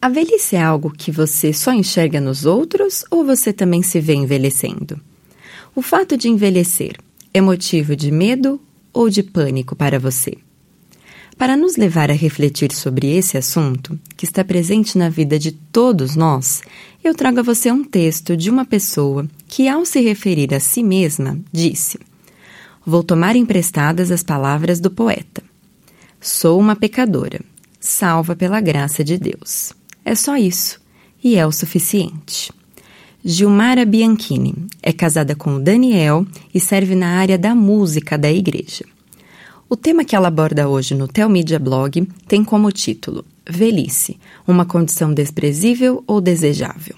A velhice é algo que você só enxerga nos outros ou você também se vê envelhecendo? O fato de envelhecer é motivo de medo ou de pânico para você? Para nos levar a refletir sobre esse assunto, que está presente na vida de todos nós, eu trago a você um texto de uma pessoa que, ao se referir a si mesma, disse: Vou tomar emprestadas as palavras do poeta. Sou uma pecadora, salva pela graça de Deus. É só isso, e é o suficiente. Gilmara Bianchini é casada com Daniel e serve na área da música da igreja. O tema que ela aborda hoje no Telmídia Blog tem como título Velhice, uma condição desprezível ou desejável?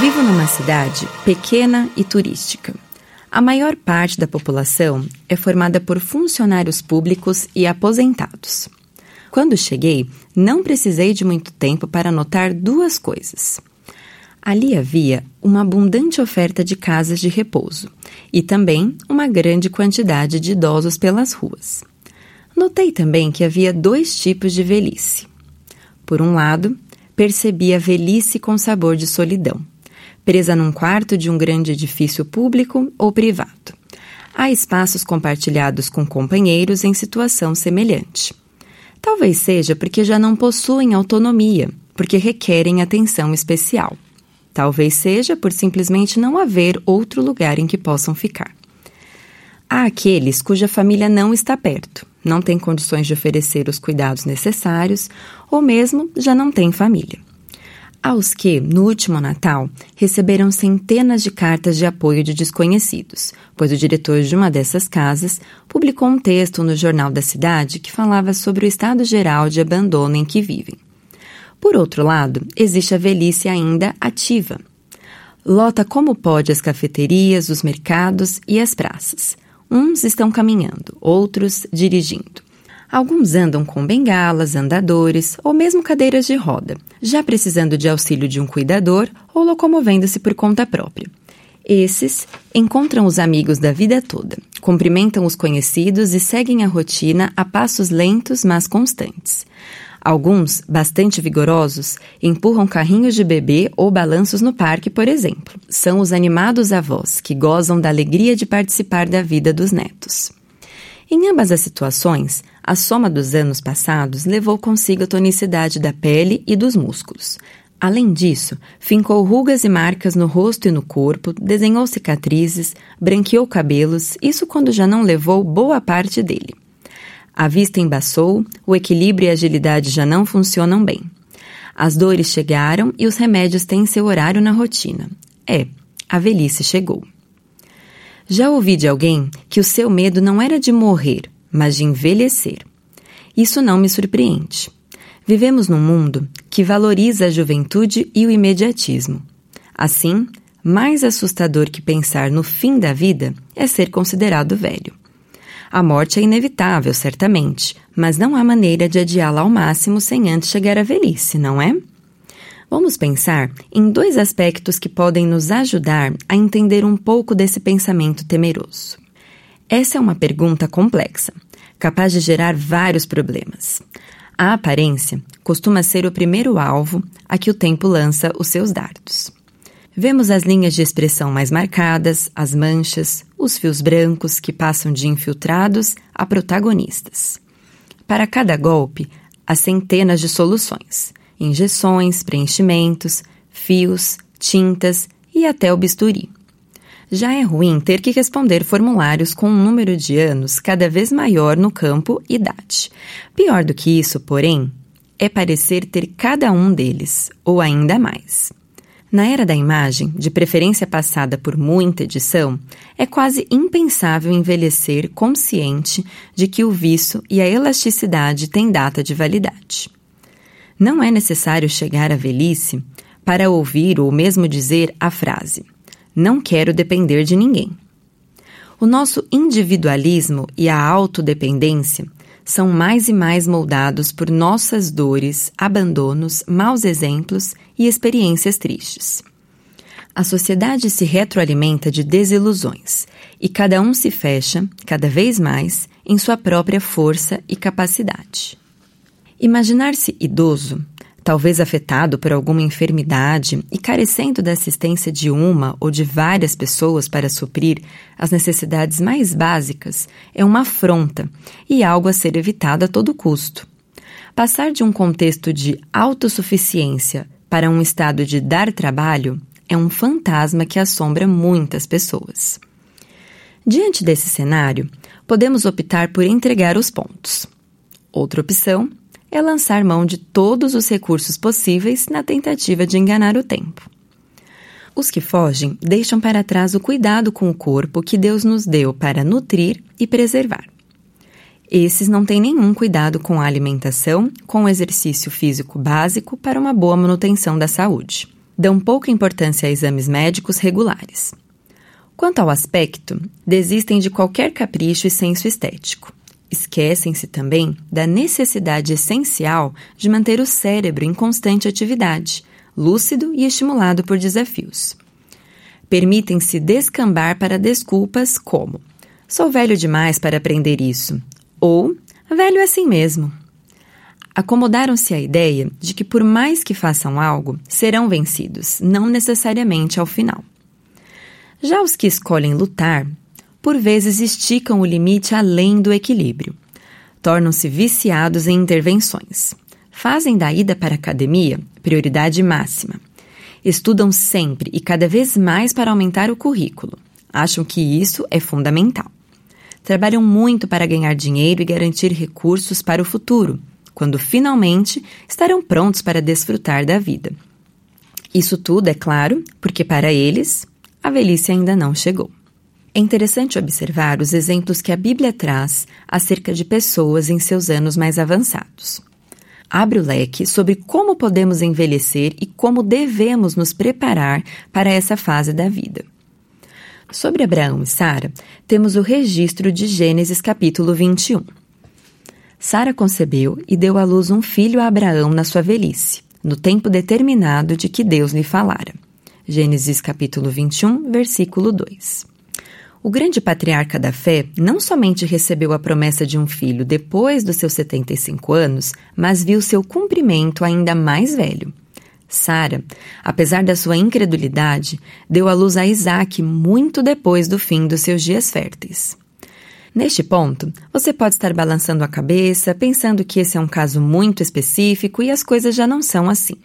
Vivo numa cidade pequena e turística. A maior parte da população é formada por funcionários públicos e aposentados. Quando cheguei, não precisei de muito tempo para notar duas coisas. Ali havia uma abundante oferta de casas de repouso e também uma grande quantidade de idosos pelas ruas. Notei também que havia dois tipos de velhice. Por um lado, percebi a velhice com sabor de solidão presa num quarto de um grande edifício público ou privado. Há espaços compartilhados com companheiros em situação semelhante. Talvez seja porque já não possuem autonomia, porque requerem atenção especial. Talvez seja por simplesmente não haver outro lugar em que possam ficar. Há aqueles cuja família não está perto, não tem condições de oferecer os cuidados necessários ou mesmo já não tem família aos que, no último Natal, receberam centenas de cartas de apoio de desconhecidos, pois o diretor de uma dessas casas publicou um texto no jornal da cidade que falava sobre o estado geral de abandono em que vivem. Por outro lado, existe a velhice ainda ativa. Lota como pode as cafeterias, os mercados e as praças. Uns estão caminhando, outros dirigindo. Alguns andam com bengalas, andadores ou mesmo cadeiras de roda, já precisando de auxílio de um cuidador ou locomovendo-se por conta própria. Esses encontram os amigos da vida toda, cumprimentam os conhecidos e seguem a rotina a passos lentos, mas constantes. Alguns, bastante vigorosos, empurram carrinhos de bebê ou balanços no parque, por exemplo. São os animados avós que gozam da alegria de participar da vida dos netos. Em ambas as situações, a soma dos anos passados levou consigo a tonicidade da pele e dos músculos. Além disso, fincou rugas e marcas no rosto e no corpo, desenhou cicatrizes, branqueou cabelos, isso quando já não levou boa parte dele. A vista embaçou, o equilíbrio e a agilidade já não funcionam bem. As dores chegaram e os remédios têm seu horário na rotina. É, a velhice chegou. Já ouvi de alguém que o seu medo não era de morrer, mas de envelhecer. Isso não me surpreende. Vivemos num mundo que valoriza a juventude e o imediatismo. Assim, mais assustador que pensar no fim da vida é ser considerado velho. A morte é inevitável, certamente, mas não há maneira de adiá-la ao máximo sem antes chegar à velhice, não é? Vamos pensar em dois aspectos que podem nos ajudar a entender um pouco desse pensamento temeroso. Essa é uma pergunta complexa, capaz de gerar vários problemas. A aparência costuma ser o primeiro alvo a que o tempo lança os seus dardos. Vemos as linhas de expressão mais marcadas, as manchas, os fios brancos que passam de infiltrados a protagonistas. Para cada golpe, há centenas de soluções injeções, preenchimentos, fios, tintas e até o bisturi. Já é ruim ter que responder formulários com um número de anos cada vez maior no campo idade. Pior do que isso, porém, é parecer ter cada um deles, ou ainda mais. Na era da imagem, de preferência passada por muita edição, é quase impensável envelhecer consciente de que o viço e a elasticidade têm data de validade. Não é necessário chegar à velhice para ouvir ou mesmo dizer a frase: Não quero depender de ninguém. O nosso individualismo e a autodependência são mais e mais moldados por nossas dores, abandonos, maus exemplos e experiências tristes. A sociedade se retroalimenta de desilusões e cada um se fecha, cada vez mais, em sua própria força e capacidade. Imaginar-se idoso, talvez afetado por alguma enfermidade e carecendo da assistência de uma ou de várias pessoas para suprir as necessidades mais básicas, é uma afronta e algo a ser evitado a todo custo. Passar de um contexto de autossuficiência para um estado de dar trabalho é um fantasma que assombra muitas pessoas. Diante desse cenário, podemos optar por entregar os pontos. Outra opção é lançar mão de todos os recursos possíveis na tentativa de enganar o tempo. Os que fogem deixam para trás o cuidado com o corpo que Deus nos deu para nutrir e preservar. Esses não têm nenhum cuidado com a alimentação, com o exercício físico básico para uma boa manutenção da saúde dão pouca importância a exames médicos regulares. Quanto ao aspecto, desistem de qualquer capricho e senso estético. Esquecem-se também da necessidade essencial de manter o cérebro em constante atividade, lúcido e estimulado por desafios. Permitem-se descambar para desculpas como: sou velho demais para aprender isso, ou velho é assim mesmo acomodaram-se à ideia de que, por mais que façam algo, serão vencidos, não necessariamente ao final. Já os que escolhem lutar, por vezes esticam o limite além do equilíbrio. Tornam-se viciados em intervenções. Fazem da ida para a academia prioridade máxima. Estudam sempre e cada vez mais para aumentar o currículo. Acham que isso é fundamental. Trabalham muito para ganhar dinheiro e garantir recursos para o futuro quando finalmente estarão prontos para desfrutar da vida. Isso tudo, é claro, porque para eles a velhice ainda não chegou. É interessante observar os exemplos que a Bíblia traz acerca de pessoas em seus anos mais avançados. Abre o leque sobre como podemos envelhecer e como devemos nos preparar para essa fase da vida. Sobre Abraão e Sara, temos o registro de Gênesis capítulo 21. Sara concebeu e deu à luz um filho a Abraão na sua velhice, no tempo determinado de que Deus lhe falara. Gênesis capítulo 21, versículo 2. O grande patriarca da fé não somente recebeu a promessa de um filho depois dos seus 75 anos, mas viu seu cumprimento ainda mais velho. Sara, apesar da sua incredulidade, deu à luz a Isaac muito depois do fim dos seus dias férteis. Neste ponto, você pode estar balançando a cabeça, pensando que esse é um caso muito específico e as coisas já não são assim.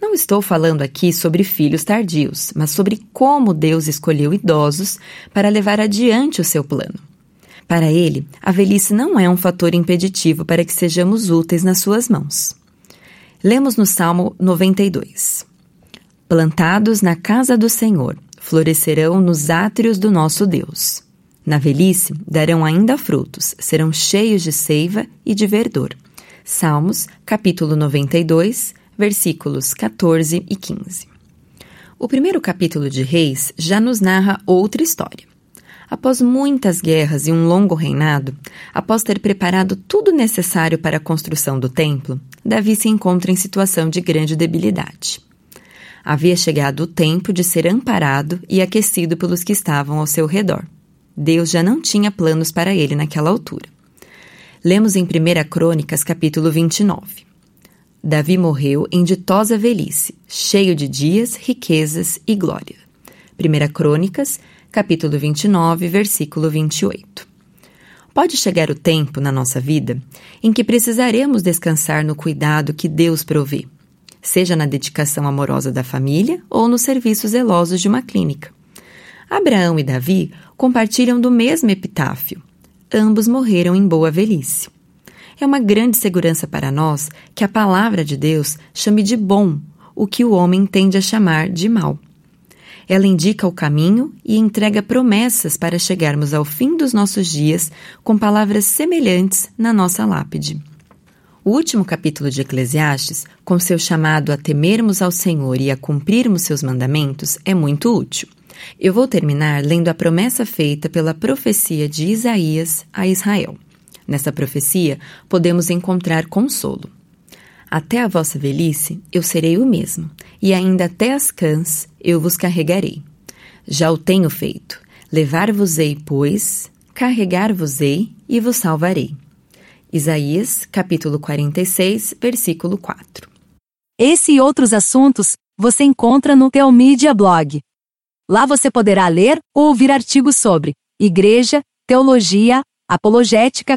Não estou falando aqui sobre filhos tardios, mas sobre como Deus escolheu idosos para levar adiante o seu plano. Para ele, a velhice não é um fator impeditivo para que sejamos úteis nas suas mãos. Lemos no Salmo 92. Plantados na casa do Senhor, florescerão nos átrios do nosso Deus. Na velhice darão ainda frutos, serão cheios de seiva e de verdor. Salmos, capítulo 92, versículos 14 e 15. O primeiro capítulo de Reis já nos narra outra história. Após muitas guerras e um longo reinado, após ter preparado tudo necessário para a construção do templo, Davi se encontra em situação de grande debilidade. Havia chegado o tempo de ser amparado e aquecido pelos que estavam ao seu redor. Deus já não tinha planos para ele naquela altura. Lemos em 1 Crônicas, capítulo 29. Davi morreu em ditosa velhice, cheio de dias, riquezas e glória. 1 Crônicas, capítulo 29, versículo 28. Pode chegar o tempo na nossa vida em que precisaremos descansar no cuidado que Deus provê, seja na dedicação amorosa da família ou nos serviços zelosos de uma clínica. Abraão e Davi compartilham do mesmo epitáfio. Ambos morreram em boa velhice. É uma grande segurança para nós que a palavra de Deus chame de bom o que o homem tende a chamar de mal. Ela indica o caminho e entrega promessas para chegarmos ao fim dos nossos dias com palavras semelhantes na nossa lápide. O último capítulo de Eclesiastes, com seu chamado a temermos ao Senhor e a cumprirmos seus mandamentos, é muito útil. Eu vou terminar lendo a promessa feita pela profecia de Isaías a Israel. Nessa profecia, podemos encontrar consolo. Até a vossa velhice eu serei o mesmo, e ainda até as cãs eu vos carregarei. Já o tenho feito. Levar-vos-ei, pois, carregar-vos-ei e vos salvarei. Isaías, capítulo 46, versículo 4. Esse e outros assuntos você encontra no Teomídia Blog. Lá você poderá ler ou ouvir artigos sobre igreja, teologia, apologética,